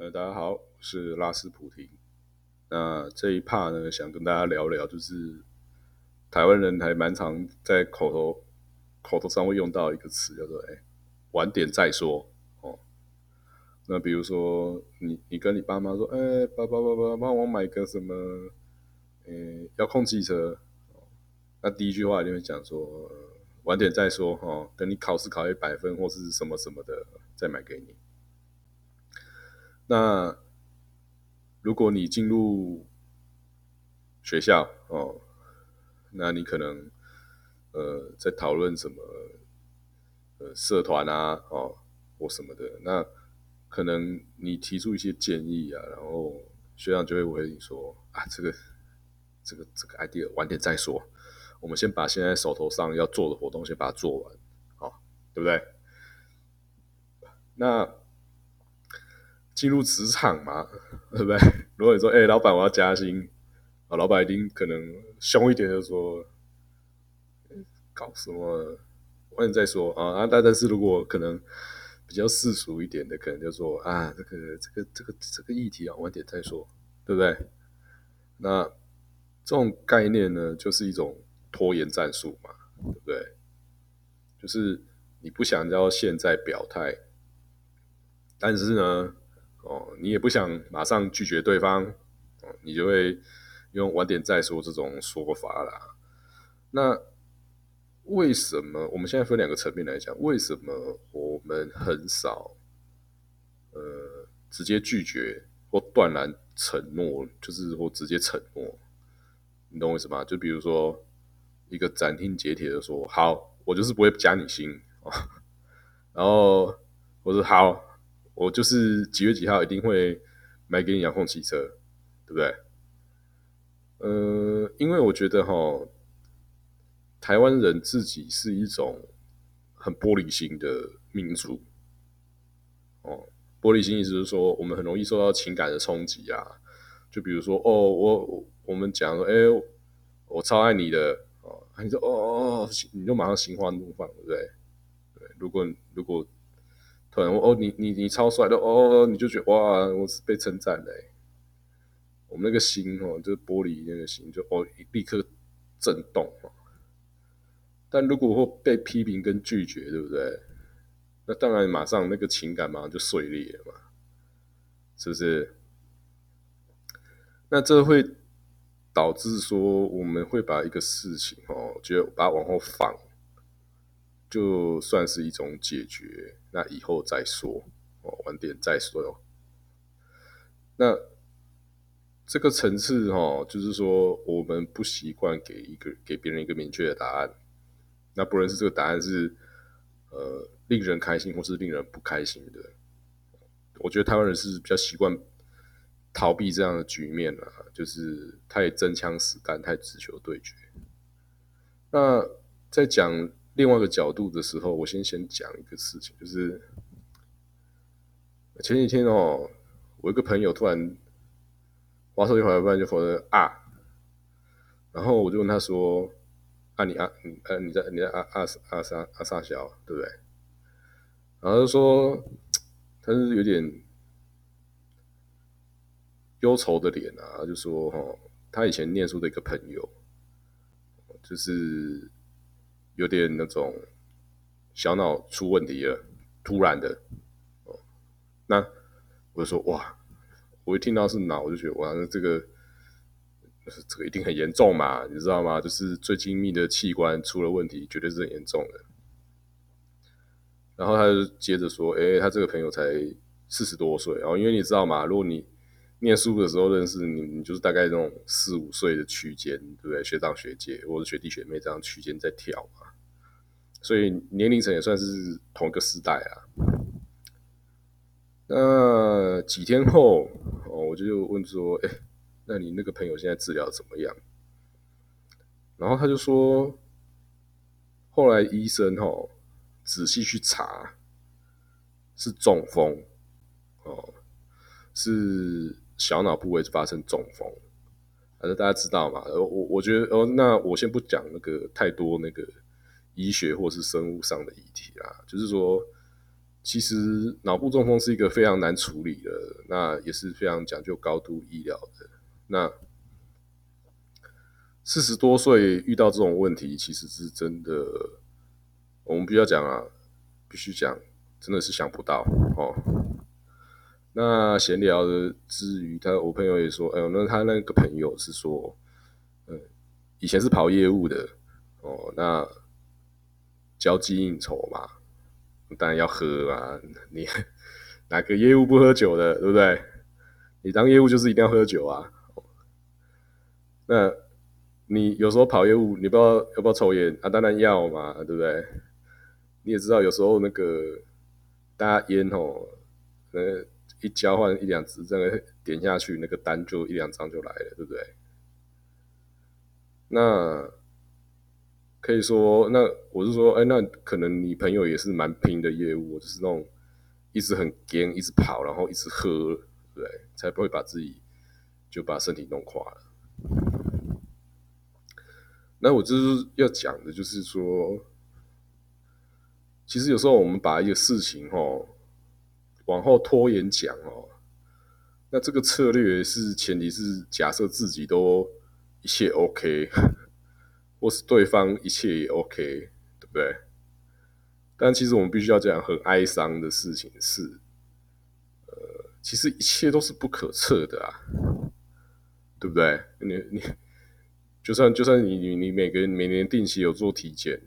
呃，大家好，我是拉斯普廷。那这一趴呢，想跟大家聊聊，就是台湾人还蛮常在口头口头上会用到一个词，叫做“哎，晚点再说”。哦，那比如说你你跟你爸妈说：“哎，爸爸爸爸，帮我买个什么？呃，遥控汽车。”那第一句话就会讲说：“晚点再说，哈，等你考试考一百分或是什么什么的，再买给你。”那如果你进入学校哦，那你可能呃在讨论什么呃社团啊哦或什么的，那可能你提出一些建议啊，然后学长就会回你说啊这个这个这个 idea 晚点再说，我们先把现在手头上要做的活动先把它做完，好，对不对？那。进入职场嘛，对不对？如果你说，哎，老板，我要加薪，啊，老板一定可能凶一点，就说，搞什么？晚点再说啊。啊，但但是如果可能比较世俗一点的，可能就说，啊，这个这个这个这个议题啊，晚点再说，对不对？那这种概念呢，就是一种拖延战术嘛，对不对？就是你不想要现在表态，但是呢？哦，你也不想马上拒绝对方，哦，你就会用晚点再说这种说法啦。那为什么我们现在分两个层面来讲？为什么我们很少呃直接拒绝或断然承诺，就是或直接承诺？你懂我意思吗？就比如说一个斩钉截铁的说：“好，我就是不会加你薪。”哦，然后我说：“好。”我就是几月几号一定会买给你遥控汽车，对不对？呃，因为我觉得哈，台湾人自己是一种很玻璃心的民族。哦，玻璃心意思是说，我们很容易受到情感的冲击啊。就比如说，哦，我我们讲说，哎，我超爱你的，哦，你说，哦哦哦，你就马上心花怒放，对不对？对，如果如果。突然哦，你你你超帅的哦，你就觉得哇，我是被称赞的。我们那个心哦，就是玻璃那个心，就哦立刻震动。但如果会被批评跟拒绝，对不对？那当然马上那个情感马上就碎裂了嘛，是不是？那这会导致说，我们会把一个事情哦，就把它往后放。就算是一种解决，那以后再说哦，晚点再说哟。那这个层次哈，就是说我们不习惯给一个给别人一个明确的答案。那不论是这个答案是呃令人开心，或是令人不开心的，我觉得台湾人是比较习惯逃避这样的局面啊，就是太真枪实弹，太直球对决。那在讲。另外一个角度的时候，我先先讲一个事情，就是前几天哦，我一个朋友突然玩手机玩一半就否认啊，然后我就问他说啊你啊你呃你在你在啊啊啊啥啊啥小对不对？然后就说他是有点忧愁的脸啊，就说哈他以前念书的一个朋友，就是。有点那种小脑出问题了，突然的哦，那我就说哇，我一听到是脑，我就觉得哇，那这个这个一定很严重嘛，你知道吗？就是最精密的器官出了问题，绝对是很严重的。然后他就接着说，哎，他这个朋友才四十多岁，然后因为你知道嘛，如果你念书的时候认识你，你就是大概那种四五岁的区间，对不对？学长学姐或者学弟学妹这样区间在跳嘛。所以年龄层也算是同一个时代啊。那几天后，哦，我就问说：“哎，那你那个朋友现在治疗怎么样？”然后他就说：“后来医生哦，仔细去查，是中风，哦，是小脑部位发生中风。反正大家知道嘛。我我觉得，哦，那我先不讲那个太多那个。”医学或是生物上的议题啦，就是说，其实脑部中风是一个非常难处理的那也是非常讲究高度医疗的。那四十多岁遇到这种问题，其实是真的，我们必须要讲啊，必须讲，真的是想不到哦。那闲聊的之余，他我朋友也说，哎呦，那他那个朋友是说，嗯，以前是跑业务的哦，那交际应酬嘛，当然要喝啊，你 哪个业务不喝酒的，对不对？你当业务就是一定要喝酒啊。那你有时候跑业务，你不知道要不要抽烟啊？当然要嘛，对不对？你也知道，有时候那个大家烟哦，那一交换一两支，这个点下去，那个单就一两张就来了，对不对？那可以说，那我是说，哎，那可能你朋友也是蛮拼的业务，就是那种一直很颠，一直跑，然后一直喝，对，才不会把自己就把身体弄垮了。那我就是要讲的，就是说，其实有时候我们把一个事情哦往后拖延讲哦，那这个策略是前提是假设自己都一切 OK，或是对方一切也 OK，对不对？但其实我们必须要讲很哀伤的事情是，呃，其实一切都是不可测的啊，对不对？你你。就算就算你你你每个每年定期有做体检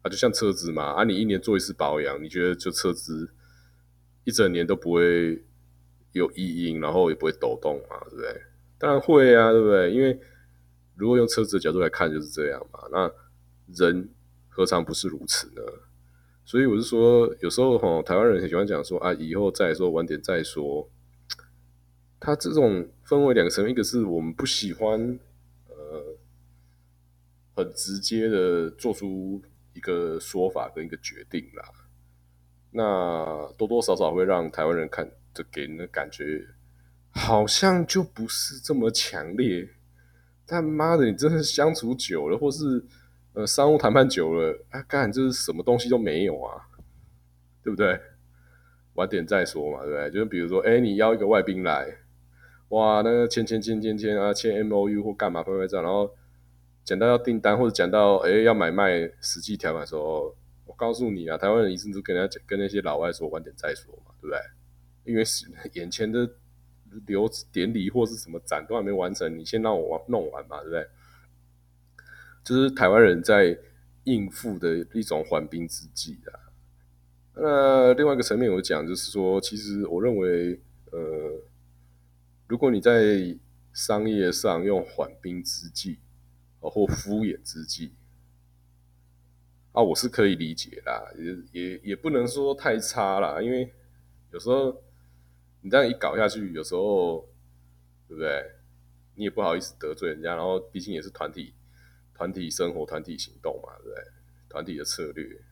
啊，就像车子嘛啊，你一年做一次保养，你觉得就车子一整年都不会有异音，然后也不会抖动嘛，对不对？当然会啊，对不对？因为如果用车子的角度来看就是这样嘛，那人何尝不是如此呢？所以我是说，有时候哈，台湾人很喜欢讲说啊，以后再说，晚点再说。他这种分为两个层面，一个是我们不喜欢。呃很直接的做出一个说法跟一个决定啦，那多多少少会让台湾人看，就给人的感觉好像就不是这么强烈。他妈的，你真的相处久了，或是呃商务谈判久了，啊干，就是什么东西都没有啊，对不对？晚点再说嘛，对不对？就是比如说，哎，你邀一个外宾来，哇，那个签签签签签啊，签 M O U 或干嘛拍拍照，然后。讲到要订单或者讲到哎要买卖实际条款的时候，我告诉你啊，台湾人一直都跟人家讲，跟那些老外说晚点再说嘛，对不对？因为眼前的流典礼或是什么展都还没完成，你先让我弄完嘛，对不对？就是台湾人在应付的一种缓兵之计啊。那另外一个层面我讲，就是说，其实我认为，呃，如果你在商业上用缓兵之计。或敷衍之计啊，我是可以理解啦，也也也不能说太差啦，因为有时候你这样一搞下去，有时候对不对？你也不好意思得罪人家，然后毕竟也是团体团体生活、团体行动嘛，对不对？团体的策略。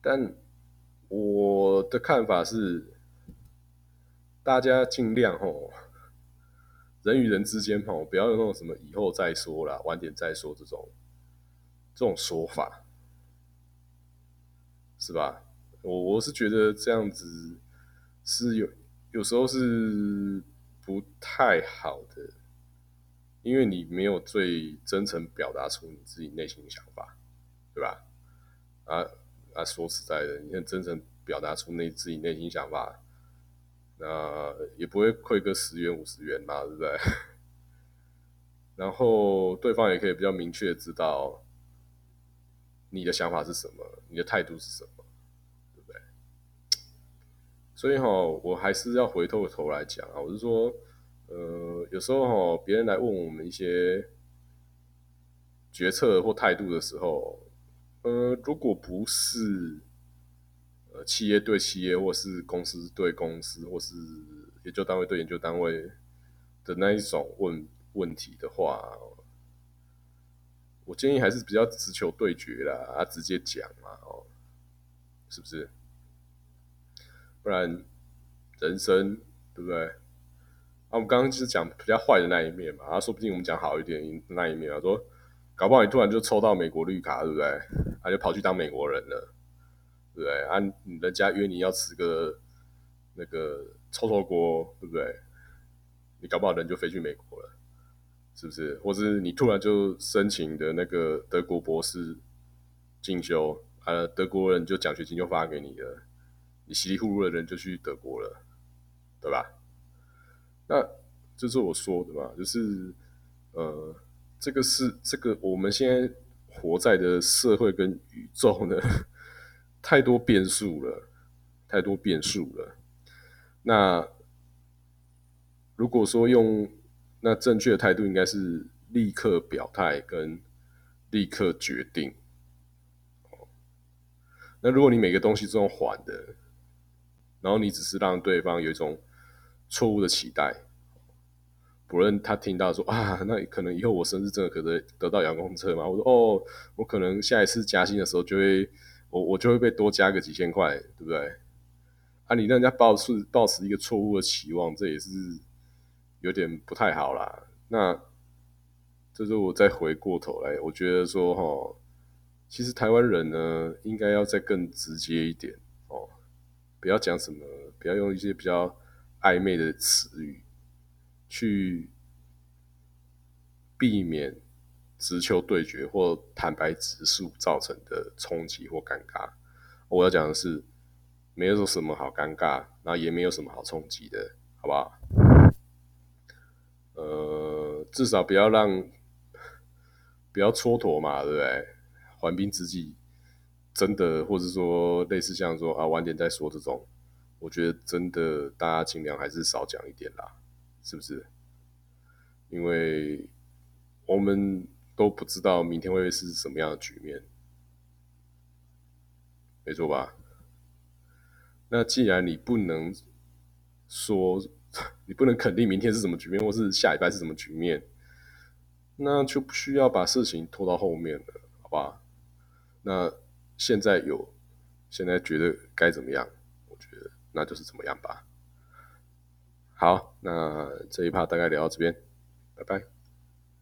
但我的看法是，大家尽量吼。人与人之间，吼，不要用那种什么以后再说啦，晚点再说这种这种说法，是吧？我我是觉得这样子是有有时候是不太好的，因为你没有最真诚表达出你自己内心的想法，对吧？啊啊，说实在的，你很真诚表达出内自己内心想法。那也不会亏个十元五十元嘛，对不对？然后对方也可以比较明确知道你的想法是什么，你的态度是什么，所以哈，我还是要回过头来讲啊，我是说，呃，有时候哈，别人来问我们一些决策或态度的时候，呃，如果不是呃。企业对企业，或是公司对公司，或是研究单位对研究单位的那一种问问题的话，我建议还是比较直球对决啦，啊，直接讲嘛，哦，是不是？不然人生对不对？啊，我们刚刚就是讲比较坏的那一面嘛，啊，说不定我们讲好一点那一面啊，说搞不好你突然就抽到美国绿卡，对不对？啊，就跑去当美国人了。对不对啊，人家约你要吃个那个臭臭锅，对不对？你搞不好人就飞去美国了，是不是？或是你突然就申请的那个德国博士进修，啊，德国人就奖学金就发给你了，你稀里糊涂的人就去德国了，对吧？那这是我说的嘛，就是呃，这个是这个我们现在活在的社会跟宇宙呢，太多变数了，太多变数了。那如果说用那正确的态度，应该是立刻表态跟立刻决定。哦那如果你每个东西都用缓的，然后你只是让对方有一种错误的期待。不论他听到说啊，那可能以后我生日真的可能得到遥控车嘛？我说哦，我可能下一次加薪的时候就会，我我就会被多加个几千块，对不对？啊，你让人家抱持抱持一个错误的期望，这也是有点不太好啦。那这是我再回过头来，我觉得说哈，其实台湾人呢，应该要再更直接一点，不要讲什么，不要用一些比较暧昧的词语。去避免直球对决或坦白直述造成的冲击或尴尬。我要讲的是，没有什么好尴尬，然后也没有什么好冲击的，好不好？呃，至少不要让不要蹉跎嘛，对不对？缓兵之计，真的，或者说类似像说啊晚点再说这种，我觉得真的大家尽量还是少讲一点啦。是不是？因为我们都不知道明天会是什么样的局面，没错吧？那既然你不能说，你不能肯定明天是什么局面，或是下礼拜是什么局面，那就不需要把事情拖到后面了，好吧？那现在有，现在觉得该怎么样？我觉得那就是怎么样吧。好，那这一趴大概聊到这边，拜拜。